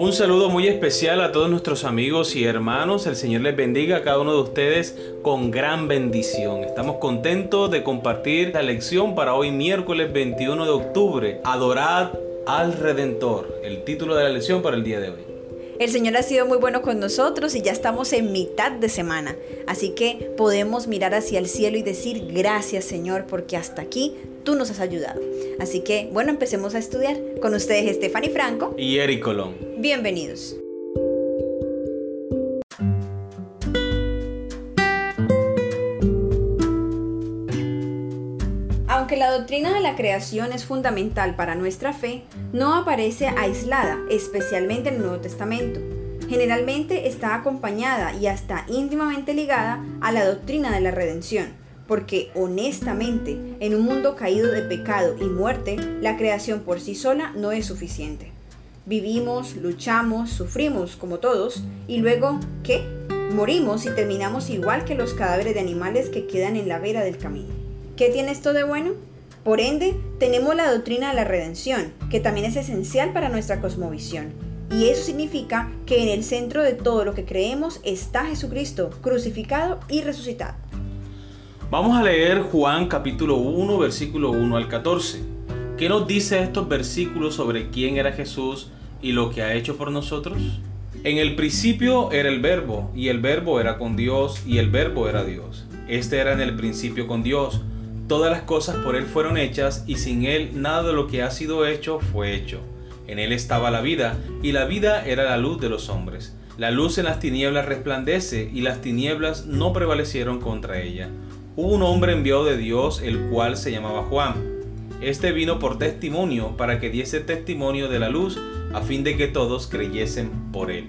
Un saludo muy especial a todos nuestros amigos y hermanos. El Señor les bendiga a cada uno de ustedes con gran bendición. Estamos contentos de compartir la lección para hoy miércoles 21 de octubre. Adorad al Redentor. El título de la lección para el día de hoy. El Señor ha sido muy bueno con nosotros y ya estamos en mitad de semana. Así que podemos mirar hacia el cielo y decir gracias Señor porque hasta aquí tú nos has ayudado. Así que bueno, empecemos a estudiar. Con ustedes Stephanie Franco y Eric Colón. Bienvenidos. Aunque la doctrina de la creación es fundamental para nuestra fe, no aparece aislada, especialmente en el Nuevo Testamento. Generalmente está acompañada y hasta íntimamente ligada a la doctrina de la redención porque honestamente, en un mundo caído de pecado y muerte, la creación por sí sola no es suficiente. Vivimos, luchamos, sufrimos como todos, y luego, ¿qué? Morimos y terminamos igual que los cadáveres de animales que quedan en la vera del camino. ¿Qué tiene esto de bueno? Por ende, tenemos la doctrina de la redención, que también es esencial para nuestra cosmovisión. Y eso significa que en el centro de todo lo que creemos está Jesucristo, crucificado y resucitado. Vamos a leer Juan capítulo 1, versículo 1 al 14. ¿Qué nos dice estos versículos sobre quién era Jesús y lo que ha hecho por nosotros? En el principio era el verbo, y el verbo era con Dios, y el verbo era Dios. Este era en el principio con Dios. Todas las cosas por Él fueron hechas, y sin Él nada de lo que ha sido hecho fue hecho. En Él estaba la vida, y la vida era la luz de los hombres. La luz en las tinieblas resplandece, y las tinieblas no prevalecieron contra ella. Hubo un hombre enviado de Dios, el cual se llamaba Juan. Este vino por testimonio para que diese testimonio de la luz, a fin de que todos creyesen por él.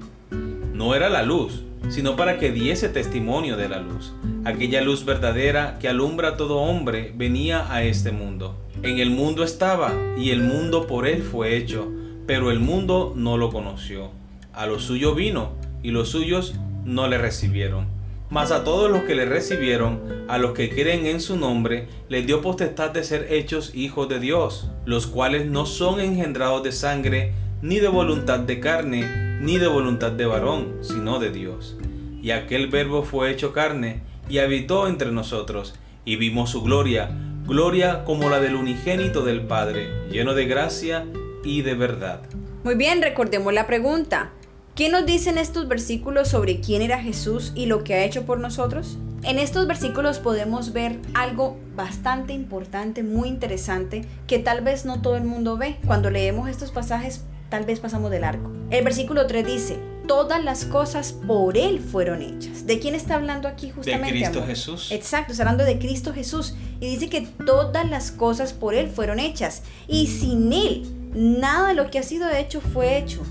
No era la luz, sino para que diese testimonio de la luz. Aquella luz verdadera que alumbra a todo hombre venía a este mundo. En el mundo estaba, y el mundo por él fue hecho, pero el mundo no lo conoció. A lo suyo vino, y los suyos no le recibieron. Mas a todos los que le recibieron, a los que creen en su nombre, les dio potestad de ser hechos hijos de Dios, los cuales no son engendrados de sangre, ni de voluntad de carne, ni de voluntad de varón, sino de Dios. Y aquel verbo fue hecho carne, y habitó entre nosotros, y vimos su gloria, gloria como la del unigénito del Padre, lleno de gracia y de verdad. Muy bien, recordemos la pregunta. ¿Qué nos dicen estos versículos sobre quién era Jesús y lo que ha hecho por nosotros? En estos versículos podemos ver algo bastante importante, muy interesante, que tal vez no todo el mundo ve. Cuando leemos estos pasajes, tal vez pasamos de largo. El versículo 3 dice, todas las cosas por Él fueron hechas. ¿De quién está hablando aquí justamente? De Cristo Jesús. Exacto, está hablando de Cristo Jesús. Y dice que todas las cosas por Él fueron hechas. Y sin Él, nada de lo que ha sido hecho fue hecho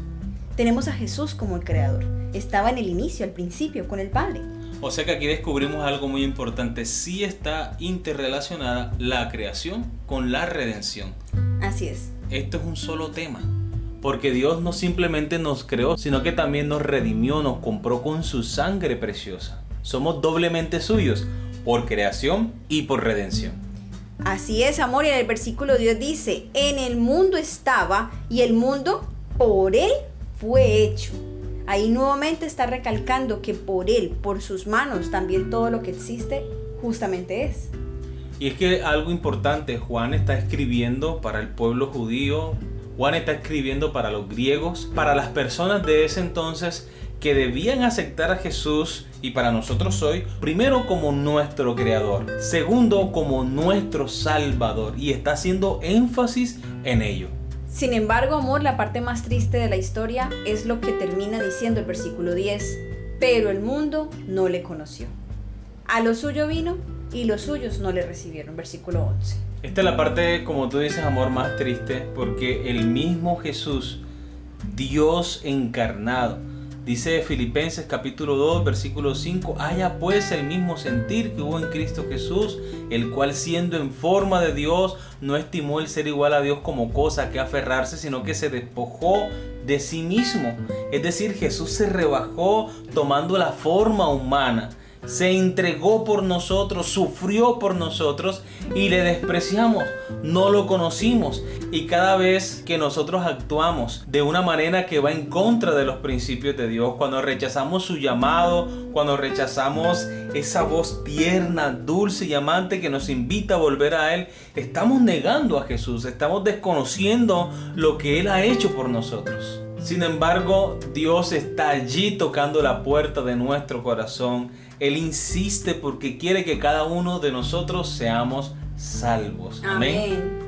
tenemos a Jesús como el creador. Estaba en el inicio, al principio, con el Padre. O sea que aquí descubrimos algo muy importante. Sí está interrelacionada la creación con la redención. Así es. Esto es un solo tema. Porque Dios no simplemente nos creó, sino que también nos redimió, nos compró con su sangre preciosa. Somos doblemente suyos, por creación y por redención. Así es, amor, y en el versículo Dios dice, en el mundo estaba y el mundo por él fue hecho. Ahí nuevamente está recalcando que por Él, por sus manos, también todo lo que existe justamente es. Y es que algo importante, Juan está escribiendo para el pueblo judío, Juan está escribiendo para los griegos, para las personas de ese entonces que debían aceptar a Jesús y para nosotros hoy, primero como nuestro creador, segundo como nuestro salvador y está haciendo énfasis en ello. Sin embargo, amor, la parte más triste de la historia es lo que termina diciendo el versículo 10. Pero el mundo no le conoció. A lo suyo vino y los suyos no le recibieron. Versículo 11. Esta es la parte, como tú dices, amor, más triste, porque el mismo Jesús, Dios encarnado, Dice Filipenses capítulo 2 versículo 5, haya pues el mismo sentir que hubo en Cristo Jesús, el cual siendo en forma de Dios, no estimó el ser igual a Dios como cosa que aferrarse, sino que se despojó de sí mismo. Es decir, Jesús se rebajó tomando la forma humana. Se entregó por nosotros, sufrió por nosotros y le despreciamos, no lo conocimos. Y cada vez que nosotros actuamos de una manera que va en contra de los principios de Dios, cuando rechazamos su llamado, cuando rechazamos esa voz tierna, dulce y amante que nos invita a volver a Él, estamos negando a Jesús, estamos desconociendo lo que Él ha hecho por nosotros. Sin embargo, Dios está allí tocando la puerta de nuestro corazón. Él insiste porque quiere que cada uno de nosotros seamos salvos. Amén.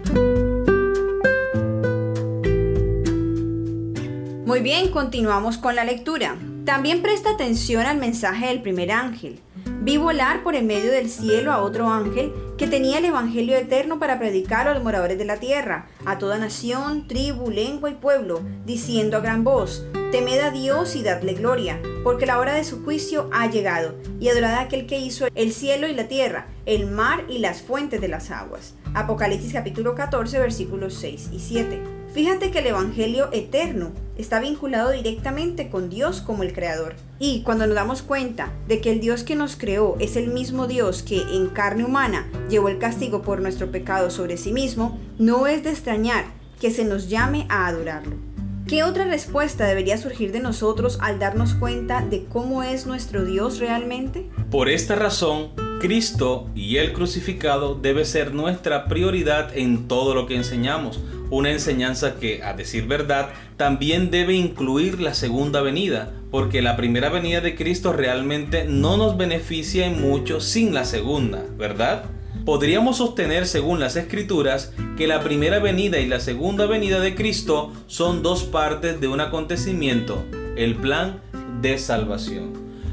Muy bien, continuamos con la lectura. También presta atención al mensaje del primer ángel. Vi volar por en medio del cielo a otro ángel que tenía el Evangelio eterno para predicar a los moradores de la tierra, a toda nación, tribu, lengua y pueblo, diciendo a gran voz, temed a Dios y dadle gloria, porque la hora de su juicio ha llegado, y adorad a aquel que hizo el cielo y la tierra, el mar y las fuentes de las aguas. Apocalipsis capítulo 14 versículos 6 y 7. Fíjate que el Evangelio eterno está vinculado directamente con Dios como el Creador. Y cuando nos damos cuenta de que el Dios que nos creó es el mismo Dios que en carne humana llevó el castigo por nuestro pecado sobre sí mismo, no es de extrañar que se nos llame a adorarlo. ¿Qué otra respuesta debería surgir de nosotros al darnos cuenta de cómo es nuestro Dios realmente? Por esta razón, Cristo y el crucificado debe ser nuestra prioridad en todo lo que enseñamos una enseñanza que, a decir verdad, también debe incluir la segunda venida, porque la primera venida de Cristo realmente no nos beneficia en mucho sin la segunda, ¿verdad? Podríamos sostener, según las escrituras, que la primera venida y la segunda venida de Cristo son dos partes de un acontecimiento, el plan de salvación.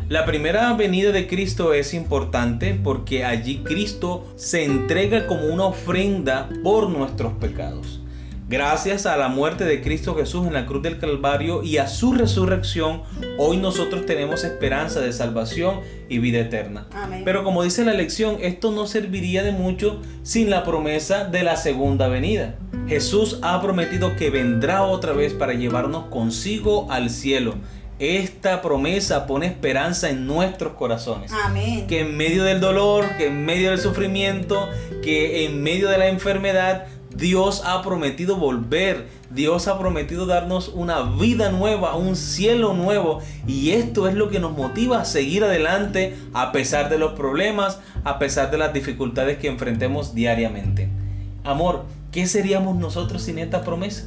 La primera venida de Cristo es importante porque allí Cristo se entrega como una ofrenda por nuestros pecados. Gracias a la muerte de Cristo Jesús en la cruz del Calvario y a su resurrección, hoy nosotros tenemos esperanza de salvación y vida eterna. Pero como dice la lección, esto no serviría de mucho sin la promesa de la segunda venida. Jesús ha prometido que vendrá otra vez para llevarnos consigo al cielo. Esta promesa pone esperanza en nuestros corazones. Amén. Que en medio del dolor, que en medio del sufrimiento, que en medio de la enfermedad, Dios ha prometido volver, Dios ha prometido darnos una vida nueva, un cielo nuevo. Y esto es lo que nos motiva a seguir adelante a pesar de los problemas, a pesar de las dificultades que enfrentemos diariamente. Amor, ¿qué seríamos nosotros sin esta promesa?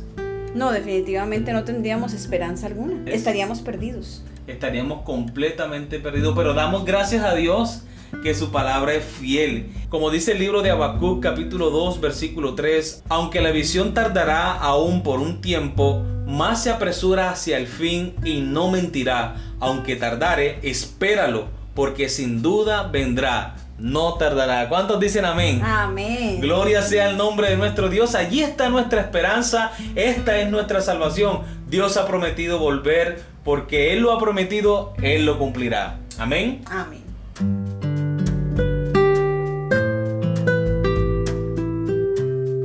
No, definitivamente no tendríamos esperanza alguna. Estaríamos perdidos. Estaríamos completamente perdidos, pero damos gracias a Dios que su palabra es fiel. Como dice el libro de Habacuc capítulo 2 versículo 3, aunque la visión tardará aún por un tiempo, más se apresura hacia el fin y no mentirá. Aunque tardare, espéralo, porque sin duda vendrá. No tardará. ¿Cuántos dicen amén? Amén. Gloria sea el nombre de nuestro Dios. Allí está nuestra esperanza. Esta es nuestra salvación. Dios ha prometido volver porque Él lo ha prometido, Él lo cumplirá. Amén. Amén.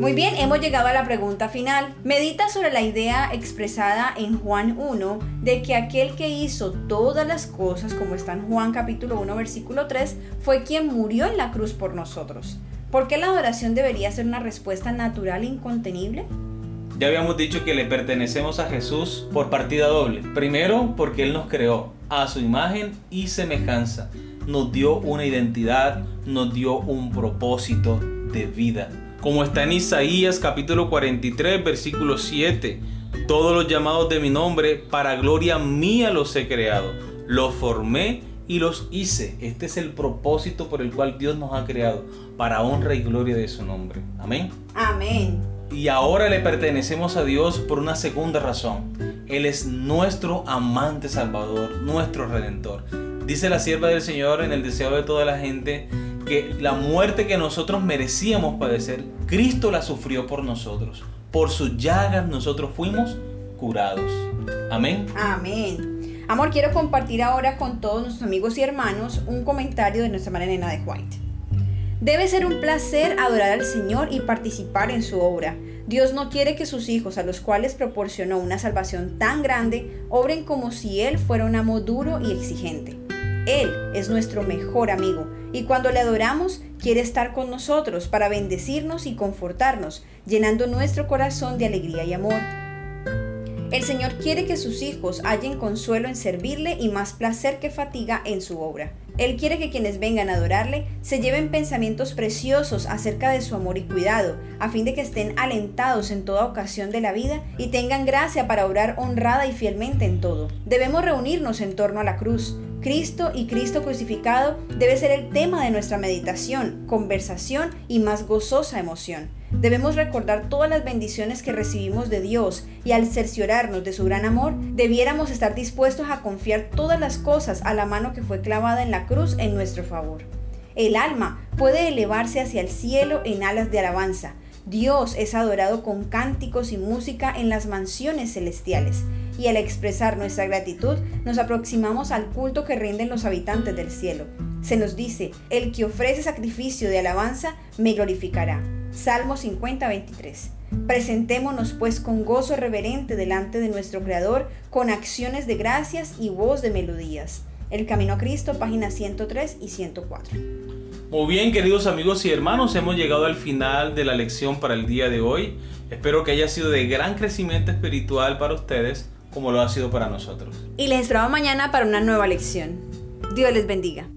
Muy bien, hemos llegado a la pregunta final. Medita sobre la idea expresada en Juan 1 de que aquel que hizo todas las cosas, como está en Juan capítulo 1 versículo 3, fue quien murió en la cruz por nosotros. ¿Por qué la adoración debería ser una respuesta natural e incontenible? Ya habíamos dicho que le pertenecemos a Jesús por partida doble. Primero, porque Él nos creó a su imagen y semejanza. Nos dio una identidad, nos dio un propósito de vida como está en Isaías capítulo 43 versículo 7. Todos los llamados de mi nombre, para gloria mía los he creado, los formé y los hice. Este es el propósito por el cual Dios nos ha creado, para honra y gloria de su nombre. Amén. Amén. Y ahora le pertenecemos a Dios por una segunda razón. Él es nuestro amante salvador, nuestro redentor. Dice la sierva del Señor en el deseo de toda la gente que la muerte que nosotros merecíamos padecer, Cristo la sufrió por nosotros. Por sus llagas nosotros fuimos curados. Amén. Amén. Amor, quiero compartir ahora con todos nuestros amigos y hermanos un comentario de nuestra hermana Elena de White. Debe ser un placer adorar al Señor y participar en su obra. Dios no quiere que sus hijos, a los cuales proporcionó una salvación tan grande, obren como si Él fuera un amo duro y exigente. Él es nuestro mejor amigo y cuando le adoramos quiere estar con nosotros para bendecirnos y confortarnos, llenando nuestro corazón de alegría y amor. El Señor quiere que sus hijos hallen consuelo en servirle y más placer que fatiga en su obra. Él quiere que quienes vengan a adorarle se lleven pensamientos preciosos acerca de su amor y cuidado, a fin de que estén alentados en toda ocasión de la vida y tengan gracia para orar honrada y fielmente en todo. Debemos reunirnos en torno a la cruz. Cristo y Cristo crucificado debe ser el tema de nuestra meditación, conversación y más gozosa emoción. Debemos recordar todas las bendiciones que recibimos de Dios y al cerciorarnos de su gran amor, debiéramos estar dispuestos a confiar todas las cosas a la mano que fue clavada en la cruz en nuestro favor. El alma puede elevarse hacia el cielo en alas de alabanza. Dios es adorado con cánticos y música en las mansiones celestiales y al expresar nuestra gratitud nos aproximamos al culto que rinden los habitantes del cielo. Se nos dice, el que ofrece sacrificio de alabanza me glorificará. Salmo 50, 23. Presentémonos pues con gozo reverente delante de nuestro Creador, con acciones de gracias y voz de melodías. El Camino a Cristo, páginas 103 y 104. Muy bien, queridos amigos y hermanos, hemos llegado al final de la lección para el día de hoy. Espero que haya sido de gran crecimiento espiritual para ustedes, como lo ha sido para nosotros. Y les esperamos mañana para una nueva lección. Dios les bendiga.